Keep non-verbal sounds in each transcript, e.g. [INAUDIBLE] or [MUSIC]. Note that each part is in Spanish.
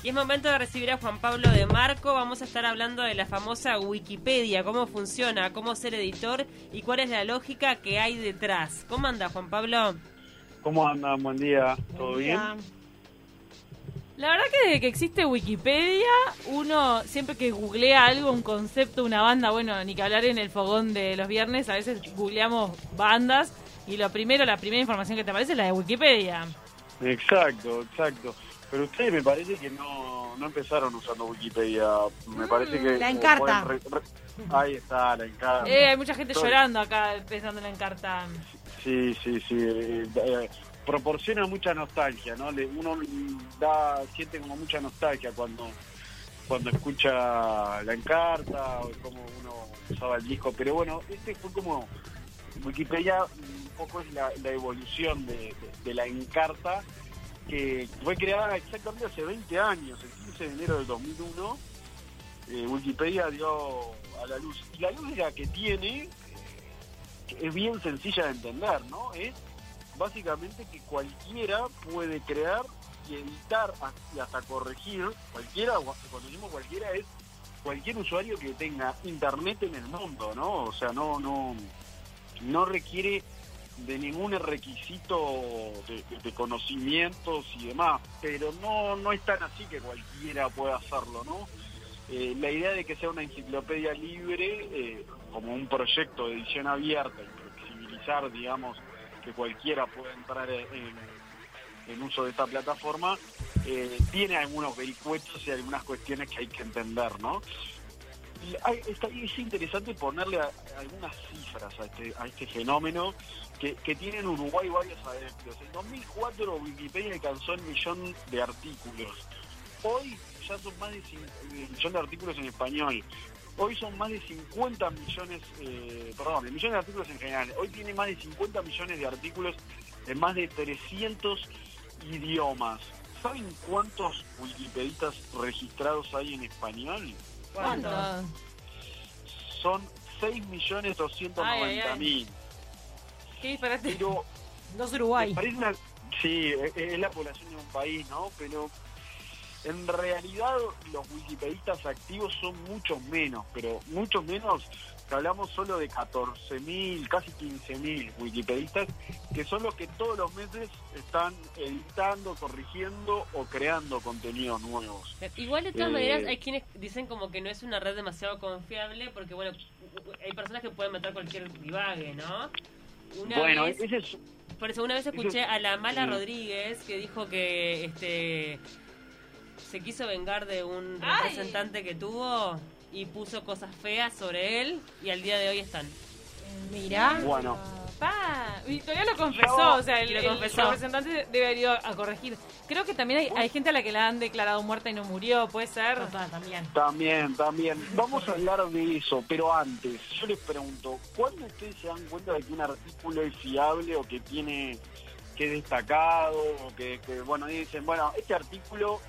Y es momento de recibir a Juan Pablo de Marco. Vamos a estar hablando de la famosa Wikipedia, cómo funciona, cómo ser editor y cuál es la lógica que hay detrás. ¿Cómo anda Juan Pablo? ¿Cómo andan? Buen día. ¿Todo bien? La verdad que desde que existe Wikipedia, uno siempre que googlea algo, un concepto, una banda, bueno, ni que hablar en el fogón de los viernes, a veces googleamos bandas y lo primero, la primera información que te aparece es la de Wikipedia. Exacto, exacto. Pero ustedes me parece que no, no empezaron usando Wikipedia. Me parece que... la Encarta. pueden re- re- Ahí está, la encarta. Eh, hay mucha gente llorando acá pensando en la encarta. Sí, sí, sí. eh, eh, proporciona mucha nostalgia, ¿no? Le- uno da siente como mucha nostalgia cuando cuando escucha la encarta o cómo uno usaba el disco. Pero bueno, este fue como Wikipedia un poco es la, la evolución de, de- de la encarta que fue creada exactamente hace 20 años, el 15 de enero del 2001. eh, Wikipedia dio a la luz. Y la era que tiene eh, es bien sencilla de entender, ¿no? Es básicamente que cualquiera puede crear y editar y hasta corregir, cualquiera, cuando decimos cualquiera es cualquier usuario que tenga internet en el mundo, ¿no? O sea, no, no, no requiere de ningún requisito de, conocimientos y demás, pero no, no es tan así que cualquiera pueda hacerlo, ¿no? Eh, la idea de que sea una enciclopedia libre, eh, como un proyecto de edición abierta y flexibilizar, digamos, que cualquiera pueda entrar en, en uso de esta plataforma, eh, tiene algunos vericuetos y algunas cuestiones que hay que entender, ¿no? Hay- está- es interesante ponerle algunas cifras a este, a este fenómeno que, que tiene en Uruguay varios adeptos. En 2004 Wikipedia alcanzó el millón de artículos. Hoy ya son más de cin- el millón de artículos en español. Hoy son más de 50 millones, eh, perdón, el millón de artículos en general. Hoy tiene más de 50 millones de artículos en más de 300 idiomas. ¿Saben cuántos wikipedistas registrados hay en español? ¿Cuánto? Son 6.290.000. Qué disparate. Pero Dos Uruguay. me parece una... Sí, es es la población de un país, ¿no? Pero en realidad los wikipedistas activos son muchos menos, pero muchos menos, que hablamos solo de 14.000, casi 15.000 wikipedistas, que son los que todos los meses están editando, corrigiendo o creando contenidos nuevos. Igual de todas Eh, maneras hay quienes dicen como que no es una red demasiado confiable porque bueno, hay personas que pueden meter cualquier divague, ¿no? Una bueno, vez, ese es... por eso una vez escuché a la Mala sí. Rodríguez que dijo que este se quiso vengar de un Ay. representante que tuvo y puso cosas feas sobre él y al día de hoy están. Mirá. Bueno, Pa, y todavía lo confesó, Yo- o sea, el, Lo el confesó. representante debe ido a corregir. Creo que también hay, hay gente a la que la han declarado muerta y no murió, puede ser. Total, también. También, también. Vamos a hablar de eso, pero antes, yo les pregunto, ¿cuándo ustedes se dan cuenta de que un artículo es fiable o que tiene que es destacado o que, que, bueno, dicen, bueno, este artículo...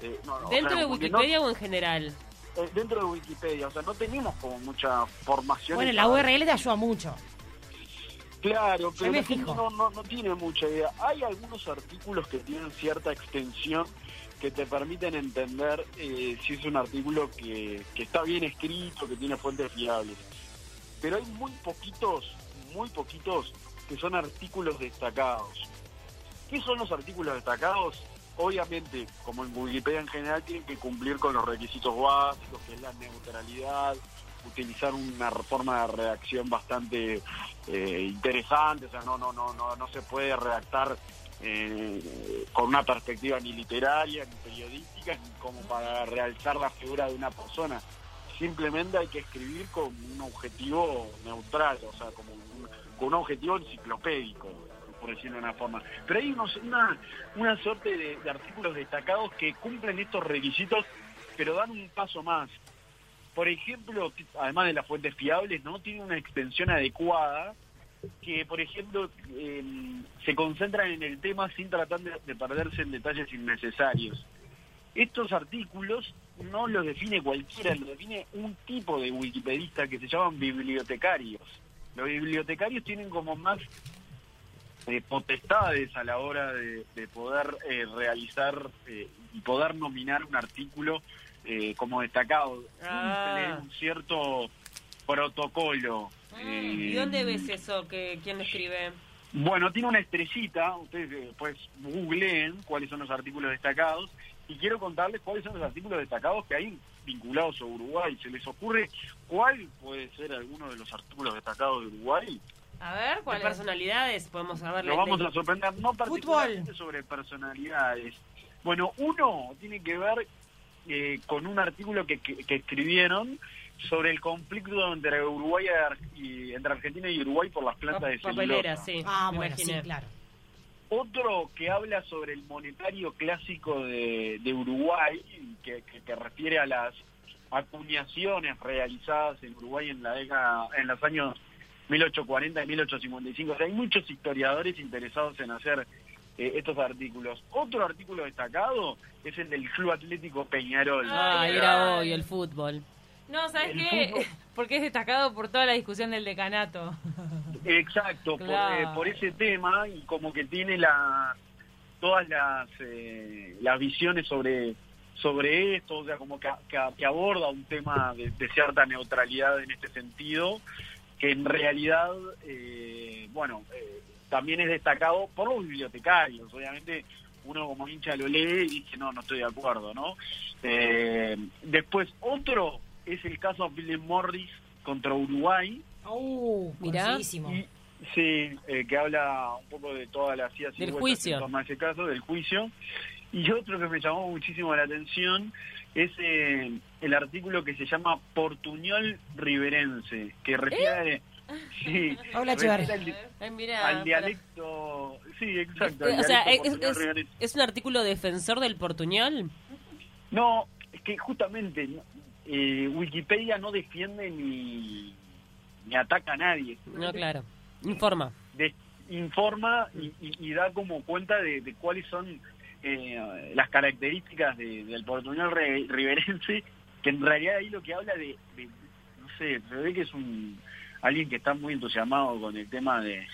eh, no, no, o ¿Dentro sea, de Wikipedia o en general? Eh, dentro de Wikipedia, o sea, no tenemos como mucha formación. Bueno, en la URL te ayuda mucho. Claro, pero la gente no, no, no tiene mucha idea. Hay algunos artículos que tienen cierta extensión que te permiten entender eh, si es un artículo que, que está bien escrito, que tiene fuentes fiables. Pero hay muy poquitos, muy poquitos que son artículos destacados. ¿Qué son los artículos destacados? Obviamente, como en Wikipedia en general, tienen que cumplir con los requisitos básicos, que es la neutralidad, utilizar una forma de redacción bastante eh, interesante, o sea, no, no, no, no, no se puede redactar eh, con una perspectiva ni literaria, ni periodística, ni como para realzar la figura de una persona. Simplemente hay que escribir con un objetivo neutral, o sea, como con un objetivo enciclopédico, por decirlo de una forma. Pero hay unos, una, una suerte de, artículos destacados que cumplen estos requisitos, pero dan un paso más por ejemplo, además de las fuentes fiables, ¿no? Tiene una extensión adecuada que, por ejemplo, eh, se concentran en el tema sin tratar de, de perderse en detalles innecesarios. Estos artículos no los define cualquiera, los define un tipo de wikipedista que se llaman bibliotecarios. Los bibliotecarios tienen como más eh, potestades a la hora de, de poder eh, realizar eh, y poder nominar un artículo eh, como destacado. Ah. Un cierto protocolo. eh, ¿Y dónde ves eso? que ¿Quién lo escribe? Bueno, tiene una estrellita, ustedes eh, después googleen cuáles son los artículos destacados y quiero contarles cuáles son los artículos destacados que hay vinculados a Uruguay. ¿Se les ocurre cuál puede ser alguno de los artículos destacados de Uruguay? A ver, ¿Cuál ¿cuál es? personalidades? Podemos saber Lo vamos a sorprender, no particularmente sobre personalidades. Bueno, uno tiene que ver eh, con un artículo que, que- que escribieron sobre el conflicto entre Uruguay y entre Argentina y Uruguay por las plantas de Papelera, celulosa. sí. Ah, me bueno, sí, claro. Otro que habla sobre el monetario clásico de, de Uruguay, que, que- que refiere a las acuñaciones realizadas en Uruguay en la década, en los años 1840 y 1855. O sea, hay muchos historiadores interesados en hacer eh, estos artículos. Otro artículo destacado es el del Club Atlético Peñarol. Ah, era hoy el fútbol. No, ¿sabes El qué? fútbol. [LAUGHS] Porque es destacado por toda la discusión del decanato. Exacto, por, eh, por ese tema y como que tiene la todas las eh, las visiones sobre sobre esto, o sea, como que, que- que aborda un tema de, de cierta neutralidad en este sentido, que en realidad, eh, bueno, eh, también es destacado por los bibliotecarios, obviamente uno como hincha lo lee y dice, no, no estoy de acuerdo, ¿no? Eh, después, otro es el caso de Philip Morris contra Uruguay, Uh, Mirá. y- sí, eh, que habla un poco de todas las idas y Del juicio. en torno a ese caso, del juicio. Y otro que me llamó muchísimo la atención es eh, el artículo que se llama Portuñol Riverense, que refiere, [LAUGHS] sí, [LAUGHS] Paula refiere Echeverri. al, di- Ay, mirá, al para- dialecto, sí, exacto. Eh, o sea, es, un artículo defensor del portuñol. No, es que justamente eh, Wikipedia no defiende ni, ni ataca a nadie. No, claro. Informa. de- informa y, y- y da como cuenta de, de cuáles son eh, las características de- del portuñol re- riverense, que en realidad ahí lo que habla de, de- no sé, se ve que es un alguien que está muy entusiasmado con el tema de,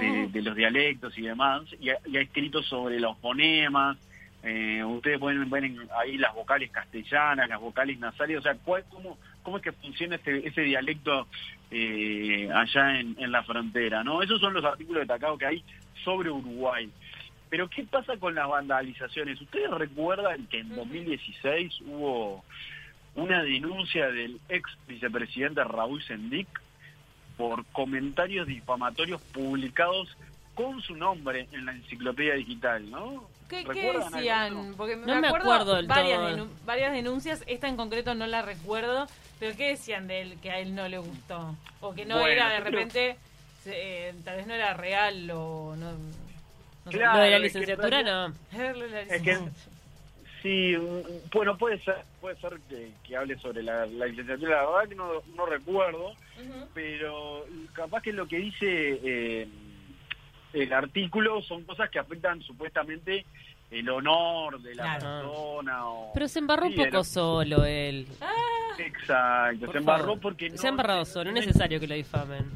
de, de los dialectos y demás, y ha, y ha escrito sobre los fonemas, eh, ustedes pueden ver ahí las vocales castellanas, las vocales nasales, o sea, cuál, cómo, cómo es que funciona ese, ese dialecto eh, allá en, en la frontera, ¿no? Esos son los artículos destacados que hay sobre Uruguay. Pero ¿qué pasa con las vandalizaciones? ¿Ustedes recuerdan que en 2016 hubo una denuncia del ex vicepresidente Raúl Sendic por comentarios difamatorios publicados con su nombre en la enciclopedia digital, ¿no? ¿Qué, qué ¿Recuerdan algo de decían? Porque No me acuerdo del varias, todo. varias denuncias, esta en concreto no la recuerdo, pero ¿qué decían de él que a él no le gustó? O que no Bueno, era de creo- repente, se- eh, tal vez no era real o no... Claro, Lo de la es que en licenciatura no. Es que sí, bueno, puede ser, puede ser que, que hable sobre la, la licenciatura, la verdad que no, no recuerdo, pero capaz que lo que dice eh, el artículo son cosas que afectan supuestamente el honor de la Claro. persona. O, Pero se embarró un poco era- solo él. Exacto, Por se embarró favor. porque no, Se ha embarrado solo, no es necesario que lo difamen.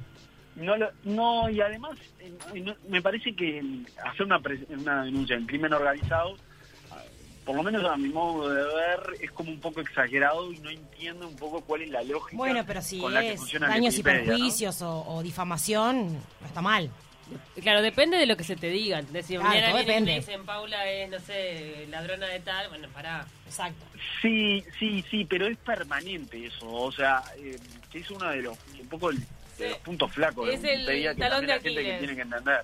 No, lo- no, y además eh, no- me parece que hacer una, pre- una denuncia en crimen organizado, ah, por lo menos a mi modo de ver, es como un poco exagerado y no entiendo un poco cuál es la lógica Bueno, pero si con la es daños y Wikipedia, ¿no? perjuicios o, o difamación, no está mal. Claro, depende de lo que se te digan. Decir, Claro, mañana todo depende. dicen Paula es, no sé, ladrona de tal, bueno, pará. Exacto. Sí, sí, sí, pero es permanente eso, o sea, eh, que es uno de los, un poco el- de los puntos flacos de Es el Wikipedia que talón también de la gente que tiene que entender.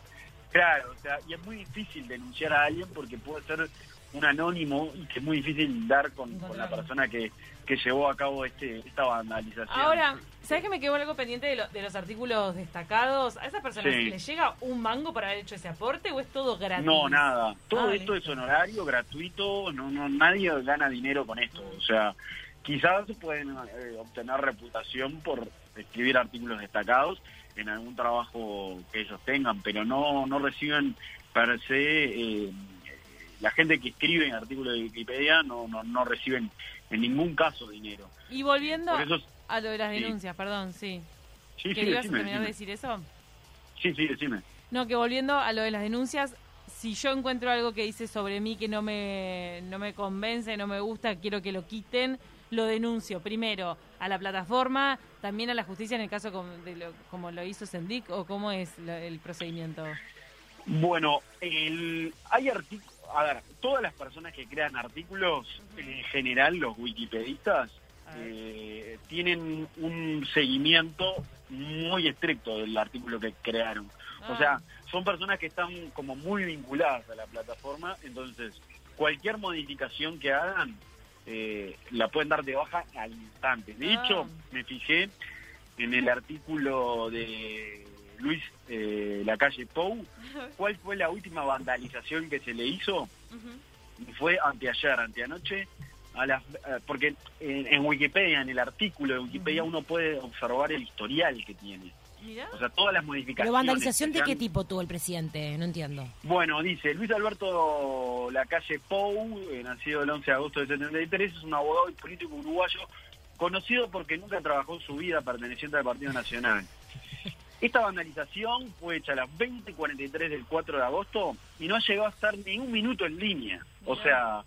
Claro, o sea, y es muy difícil denunciar a alguien porque puede ser un anónimo y que es muy difícil dar con, con la persona que, que llevó a cabo este esta vandalización. Ahora, ¿sabes que me quedó algo pendiente de, lo- de los artículos destacados? ¿A esas personas Sí. les llega un mango por haber hecho ese aporte o es todo gratis? No, nada. Todo Ah, esto listo. es honorario, gratuito, no, no, nadie gana dinero con esto. O sea, quizás pueden eh, obtener reputación por escribir artículos destacados en algún trabajo que ellos tengan, pero no, no reciben per se, eh, la gente que escribe en artículos de Wikipedia no, no, no reciben en ningún caso dinero. Y volviendo eso, a lo de las sí. denuncias, perdón, sí. sí, ¿Que sí, decime, terminar de decir eso? Sí, sí, decime. No, que volviendo a lo de las denuncias, si yo encuentro algo que dice sobre mí que no me, no me convence, no me gusta, quiero que lo quiten, lo denuncio primero a la plataforma, también a la justicia en el caso como, de lo, como lo hizo Sendic, o cómo es lo- el procedimiento. Bueno, el, hay artículos, a ver, todas las personas que crean artículos, en general los wikipedistas, eh, tienen un seguimiento muy estricto del artículo que crearon. O Ah. sea, son personas que están como muy vinculadas a la plataforma, entonces cualquier modificación que hagan eh, la pueden dar de baja al instante. De Ah. hecho, me fijé en el artículo de Luis eh, Lacalle Pou, cuál fue la última vandalización que se le hizo. Ujú. Y fue anteayer, anteanoche, a las, eh, porque en, en Wikipedia, en el artículo de Wikipedia, uno puede observar el historial que tiene. Mirá. O sea, todas las modificaciones. ¿Pero vandalización de qué han- tipo tuvo el presidente? No entiendo. Bueno, dice Luis Alberto Lacalle Pou, eh, nacido el 11 de agosto del 73, es un abogado y político uruguayo conocido porque nunca trabajó en su vida perteneciente al Partido Nacional. [LAUGHS] Esta vandalización fue hecha a las 20.43 del 4 de agosto y no llegó a estar ni un minuto en línea. O sea,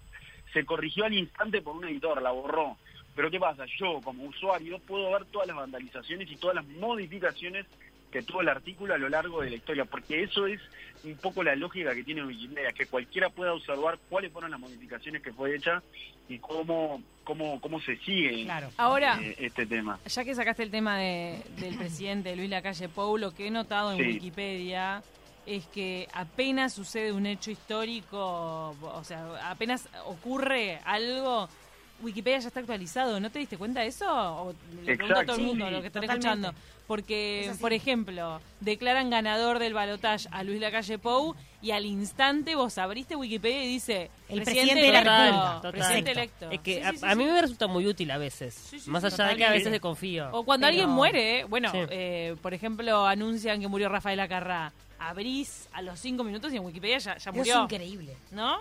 se corrigió al instante por un editor, la borró. Pero ¿qué pasa? Yo, como usuario, puedo ver todas las vandalizaciones y todas las modificaciones que tuvo el artículo a lo largo de la historia, porque eso es un poco la lógica que tiene Wikimedia, que cualquiera pueda observar cuáles fueron las modificaciones que fue hecha y cómo, cómo, cómo se sigue Claro. Ahora, eh, este tema. ya que sacaste el tema de, del presidente Luis Lacalle Pou, lo que he notado en Sí. Wikipedia es que apenas sucede un hecho histórico, o sea, apenas ocurre algo, Wikipedia ya está actualizado. ¿No te diste cuenta de eso? O le pregunto a todo el Exacto. mundo, Sí, lo que están escuchando. Porque, Es por ejemplo, declaran ganador del balotaje a Luis Lacalle Pou y al instante vos abriste Wikipedia y dice El presidente, electo. Total. presidente electo. Es que Sí, a, sí, sí, a mí sí. me resulta muy útil a veces. Sí, sí, Más allá de que a veces desconfío. O cuando Pero- alguien muere, bueno, Sí. eh, por ejemplo, anuncian que murió Rafael Acarrá. Abrís a los cinco minutos y en Wikipedia ya, ya Eso es murió. increíble. ¿No?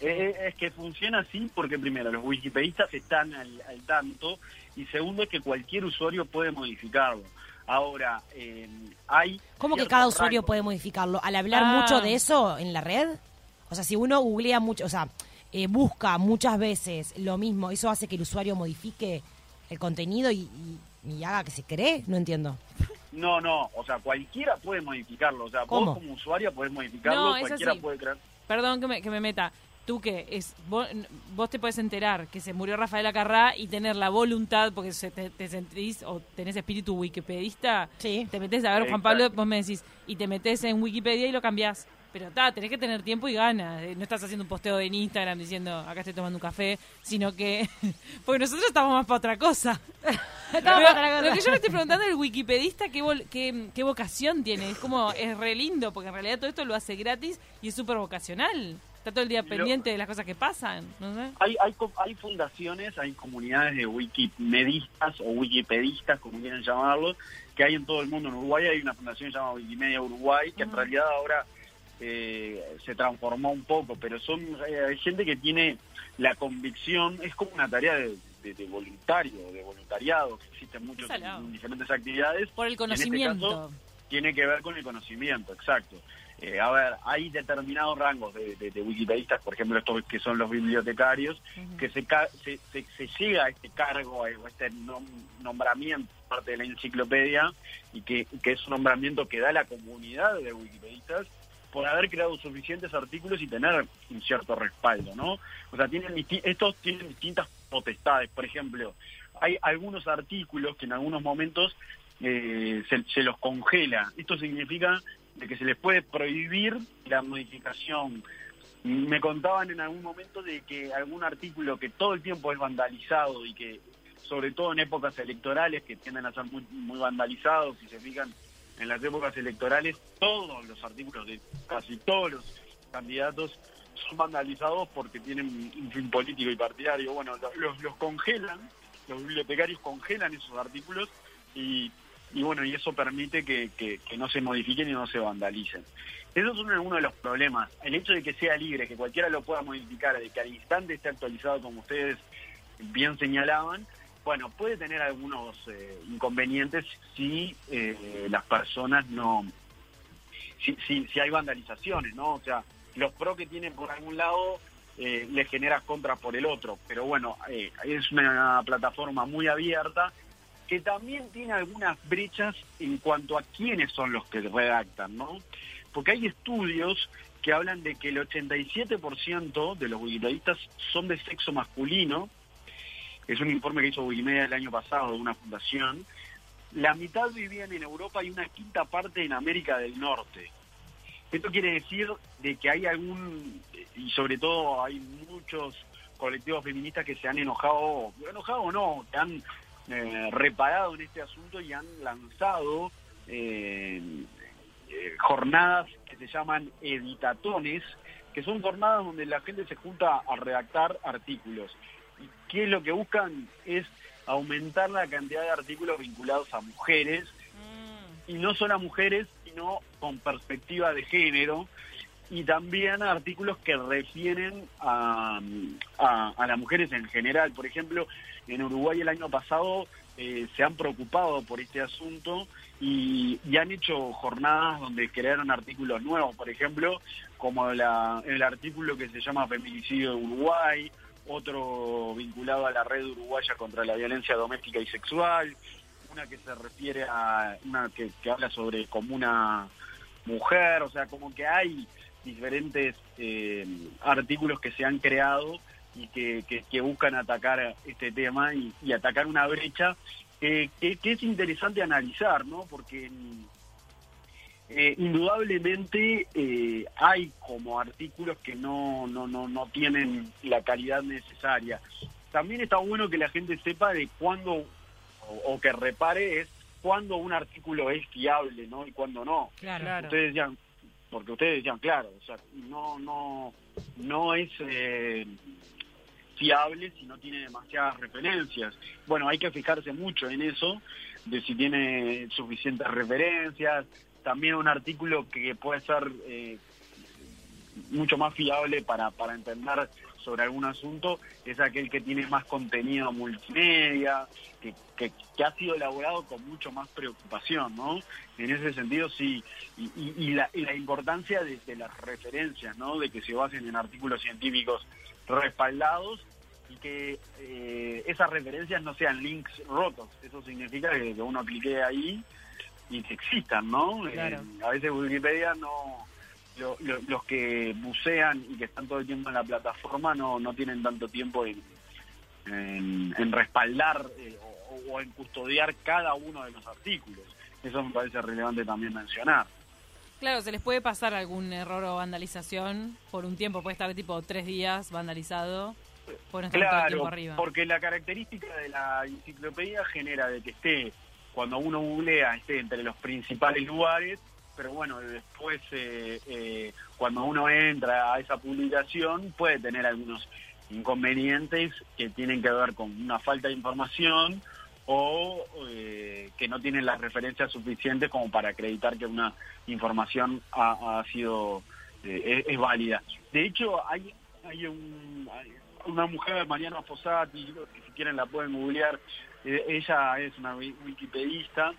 Eh, es que funciona así porque primero los wikipedistas están al, al tanto y segundo es que cualquier usuario puede modificarlo. Ahora, eh, hay... ¿Cómo que cada usuario puede modificarlo? Al hablar Ah. mucho de eso en la red, o sea, si uno googlea mucho, o sea, eh, busca muchas veces lo mismo, ¿eso hace que el usuario modifique el contenido y, y- y haga que se cree? No entiendo. No, no, o sea, cualquiera puede modificarlo. O sea, ¿Cómo? vos como usuario podés modificarlo, No, cualquiera puede crear... Perdón que me, que me meta. Tú que es vos, vos te puedes enterar que se murió Rafael Acarrá y tener la voluntad, porque se te, te sentís o tenés espíritu wikipedista, Sí. te metes a ver, Juan. Pablo, vos me decís, y te metes en Wikipedia y lo cambiás. Pero está, tenés que tener tiempo y ganas. Eh, No estás haciendo un posteo en Instagram diciendo, acá estoy tomando un café, sino que. [LAUGHS] porque nosotros estamos más para otra cosa. [LAUGHS] Estamos Pero para otra cosa. Lo que yo me estoy preguntando el wikipedista qué, vol- qué, qué vocación tiene. Es como, es re lindo, porque en realidad todo esto lo hace gratis y es súper vocacional. Está todo el día Lo- pendiente de las cosas que pasan, no sé. Hay, hay, hay fundaciones, hay comunidades de wikimedistas o wikipedistas, como quieran llamarlo, que hay en todo el mundo. En Uruguay hay una fundación que se llama Wikimedia Uruguay, que en realidad ahora eh, se transformó un poco, pero son eh, hay gente que tiene la convicción, es como una tarea de, de- de voluntario, de voluntariado, que existen muchos en diferentes actividades. Por el En este conocimiento. caso, tiene que ver con el conocimiento, exacto. Eh, a ver, hay determinados rangos de, de- de wikipedistas, por ejemplo, estos que son los bibliotecarios, que se, se, se- se llega a este cargo, a este nom- nombramiento parte de la enciclopedia, y que, que es un nombramiento que da la comunidad de wikipedistas por haber creado suficientes artículos y tener un cierto respaldo, ¿no? O sea, tienen estos tienen distintas potestades. Por ejemplo, hay algunos artículos que en algunos momentos eh, se, se los congela. Esto significa de que se les puede prohibir la modificación. Me contaban en algún momento de que algún artículo que todo el tiempo es vandalizado y que, sobre todo en épocas electorales, que tienden a ser muy, muy vandalizados, si se fijan en las épocas electorales, todos los artículos de casi todos los candidatos son vandalizados porque tienen un fin político y partidario. Bueno, lo- los, los congelan, los bibliotecarios congelan esos artículos y, y bueno, y eso permite que, que- no se modifiquen y no se vandalicen. Eso es uno, uno de los problemas. El hecho de que sea libre, que cualquiera lo pueda modificar, de que al instante esté actualizado como ustedes bien señalaban, bueno, puede tener algunos eh, inconvenientes si eh, las personas no si, si, si hay vandalizaciones, ¿no? O sea, los pro que tienen por algún lado eh, les genera contras por el otro. Pero bueno, eh, es una plataforma muy abierta que también tiene algunas brechas en cuanto a quiénes son los que redactan, ¿no? Porque hay estudios que hablan de que el 87% de los wikipedistas son de sexo masculino. Es un informe que hizo Wikimedia el año pasado de una fundación. La mitad vivían en Europa y una quinta parte en América del Norte. Esto quiere decir de que hay algún, y sobre todo hay muchos colectivos feministas que se han enojado, enojado o no, que han eh, reparado en este asunto y han lanzado eh, eh, jornadas que se llaman editatones, que son jornadas donde la gente se junta a redactar artículos. ¿Y qué es lo que buscan? Es aumentar la cantidad de artículos vinculados a mujeres, y no solo a mujeres, sino con perspectiva de género, y también artículos que refieren a, a, a las mujeres en general. Por ejemplo, en Uruguay el año pasado eh, se han preocupado por este asunto y, y, han hecho jornadas donde crearon artículos nuevos, por ejemplo, como la, el artículo que se llama Feminicidio de Uruguay, otro vinculado a la red uruguaya contra la violencia doméstica y sexual, una que se refiere a una que, que habla sobre como una mujer, o sea, como que hay diferentes eh, artículos que se han creado y que, que, que buscan atacar este tema y, y atacar una brecha que, que, es interesante analizar, ¿no? Porque eh, indudablemente eh, hay como artículos que no, no, no, no tienen la calidad necesaria. También está bueno que la gente sepa de cuándo, o, o que repare, es cuándo un artículo es fiable, ¿no? Y cuándo no. Claro. Ustedes decían, porque ustedes decían, claro, o sea, no, no, no es eh, fiable si no tiene demasiadas referencias. Bueno, hay que fijarse mucho en eso, de si tiene suficientes referencias. También un artículo que puede ser eh, mucho más fiable para, para entender sobre algún asunto es aquel que tiene más contenido multimedia, que, que, que, ha sido elaborado con mucho más preocupación, ¿no? En ese sentido, sí, y, y, y, la, y la, importancia de, de, las referencias, ¿no? De que se basen en artículos científicos respaldados y que eh, esas referencias no sean links rotos. Eso significa que, que uno clique ahí y que existan, ¿no? Claro. Eh, a veces Wikipedia no lo, lo, los que bucean y que están todo el tiempo en la plataforma no, no tienen tanto tiempo en, en, en respaldar eh, o, o, en custodiar cada uno de los artículos. Eso me parece relevante también mencionar. Claro, se les puede pasar algún error o vandalización por un tiempo, puede estar tipo tres días vandalizado. Por no claro, porque la característica de la enciclopedia genera de que esté, cuando uno googlea, esté entre los principales lugares, pero bueno, después eh, eh, cuando uno entra a esa publicación puede tener algunos inconvenientes que tienen que ver con una falta de información o eh, que no tienen las referencias suficientes como para acreditar que una información ha, sido eh, es, válida. De hecho, hay, hay, un, una mujer, Mariana Fossati, si quieren la pueden googlear, eh, ella es una wikipedista,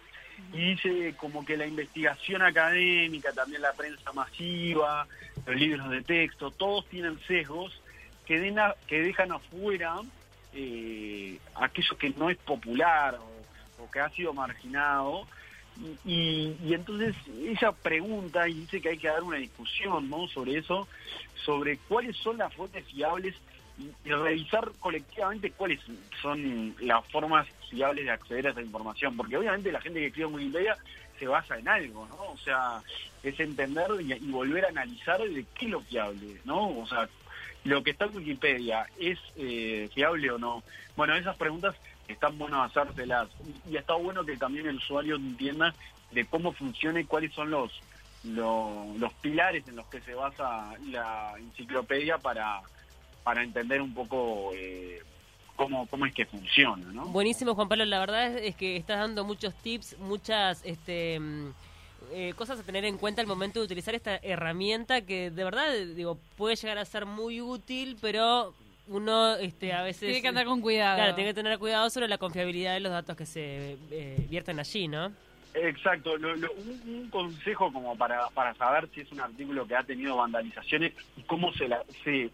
y dice como que la investigación académica, también la prensa masiva, los libros de texto, todos tienen sesgos que, den a, que dejan afuera eh, aquello que no es popular o, que ha sido marginado. Y, y, y, entonces ella pregunta y dice que hay que dar una discusión ¿no? sobre eso, sobre cuáles son las fuentes fiables y, revisar colectivamente cuáles son las formas fiables de acceder a esa información, porque obviamente la gente que escribe Wikipedia se basa en algo, ¿no? O sea, es entender y, volver a analizar de qué es lo fiable, ¿no? O sea, lo que está en Wikipedia es eh, fiable o no. Bueno, esas preguntas están bueno hacérselas y, y está bueno que también el usuario entienda de cómo funciona y cuáles son los, los pilares en los que se basa la enciclopedia para, para entender un poco eh, cómo, cómo es que funciona, ¿no? Buenísimo, Juan Pablo. La verdad es, que estás dando muchos tips, muchas este, eh, cosas a tener en cuenta al momento de utilizar esta herramienta que de verdad digo puede llegar a ser muy útil, pero uno este, a veces... Tiene que andar con cuidado. Claro, tiene que tener cuidado sobre la confiabilidad de los datos que se eh, vierten allí, ¿no? Exacto, lo- lo- un, un consejo como para, para saber si es un artículo que ha tenido vandalizaciones y cómo se la, se,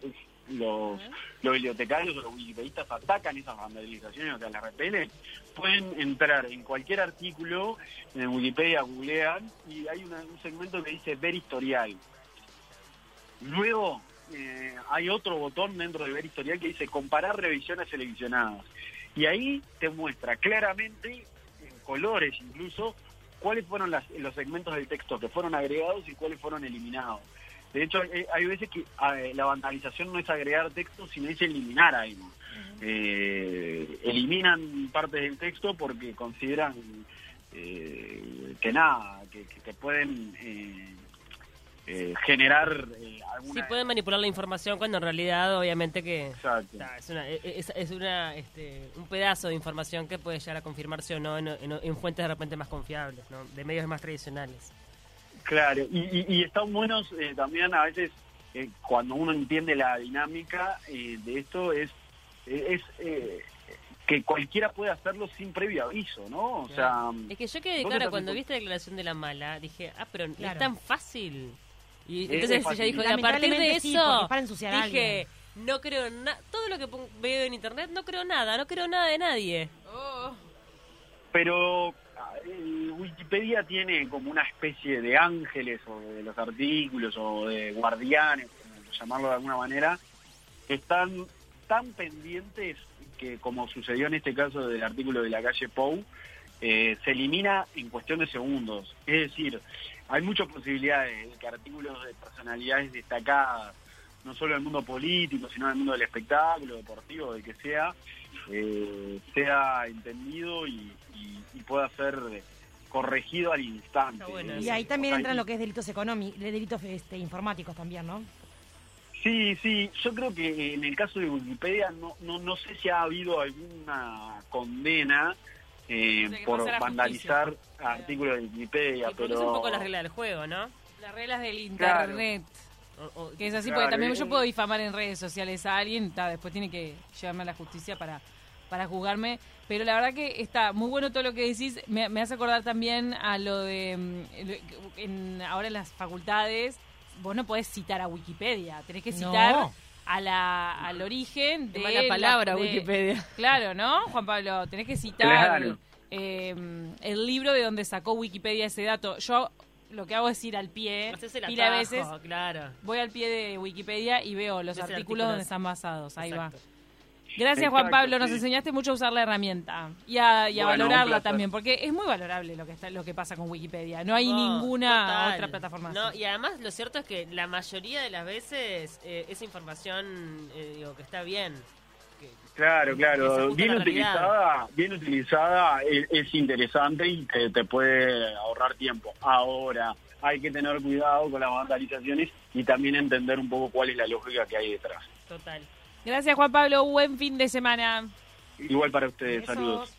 los, bibliotecarios o los wikipedistas atacan esas vandalizaciones, o sea, las repelen, pueden entrar en cualquier artículo en Wikipedia, googlean y hay un segmento que dice ver historial. Luego eh, hay otro botón dentro de ver historial que dice comparar revisiones seleccionadas. Y ahí te muestra claramente, en colores incluso, cuáles fueron las- los segmentos del texto que fueron agregados y cuáles fueron eliminados. De hecho, hay, hay veces que la vandalización no es agregar texto, sino es eliminar algo. Eh, eliminan partes del texto porque consideran eh, que nada, que, que- pueden eh, eh, generar eh, alguna... Sí, pueden manipular la información cuando en realidad, obviamente, que es, una, es, es una, este, un pedazo de información que puede llegar a confirmarse o no en, en- en fuentes de repente más confiables, ¿no? de medios más tradicionales. Claro, y, y- y están buenos eh, también a veces eh, cuando uno entiende la dinámica eh, de esto es es eh, que cualquiera puede hacerlo sin previo aviso, ¿no? O sea, Es que yo quedé estás cuando en- viste la declaración de la mala, dije, ah, pero Claro. es tan fácil. Y Es entonces ella dijo, a partir de sí, eso, es para ensuciar a dije, alguien. no creo nada, todo lo que veo en internet, no creo nada, no creo nada de nadie. Oh. pero Wikipedia tiene como una especie de ángeles o de los artículos o de guardianes, como llamarlo de alguna manera, que están tan pendientes que como sucedió en este caso del artículo de la calle Pou, eh, se elimina en cuestión de segundos. Es decir, hay muchas posibilidades de que artículos de personalidades destacadas, no solo del mundo político, sino del mundo del espectáculo, deportivo, de que sea, eh, sea entendido y, y- y pueda ser corregido al instante. Está bueno Y ahí también entran lo que es delitos económicos, delitos este, informáticos también, ¿no? Sí, sí, yo creo que en el caso de Wikipedia no, no, no sé si ha habido alguna condena eh, O sea, que por vandalizar justicia. artículos de Wikipedia, pero... es un poco la regla del juego, ¿no? Las reglas del Claro. internet. O- o- Que es así, Claro, porque también yo puedo difamar en redes sociales a alguien, ta, después tiene que llevarme a la justicia para, para juzgarme. Pero la verdad que está muy bueno todo lo que decís. Me, me hace acordar también a lo de. mm, en- ahora en las facultades, vos no podés citar a Wikipedia. Tenés que No. citar a la, al origen de. Qué mala palabra, de- Wikipedia. Claro, ¿no, Juan Pablo? Tenés que citar Claro. eh, el libro de donde sacó Wikipedia ese dato. Yo lo que hago es ir al pie, de atajo, veces, claro. voy al pie de Wikipedia y veo los artículos artículo. donde están basados. Ahí Exacto. va. Gracias, Juan Pablo. Nos sí. enseñaste mucho a usar la herramienta y a, y a Bueno, un valorarla también, porque es muy valorable lo que está, lo que pasa con Wikipedia. No hay No, ninguna total. otra plataforma. No, así. y además lo cierto es que la mayoría de las veces eh, esa información eh, digo, que está bien. que- Claro, claro. Bien utilizada, bien utilizada es, es interesante y te, te puede ahorrar tiempo. Ahora, hay que tener cuidado con las vandalizaciones y también entender un poco cuál es la lógica que hay detrás. Total. Gracias, Juan Pablo. Buen fin de semana. Igual para ustedes, Besos. saludos.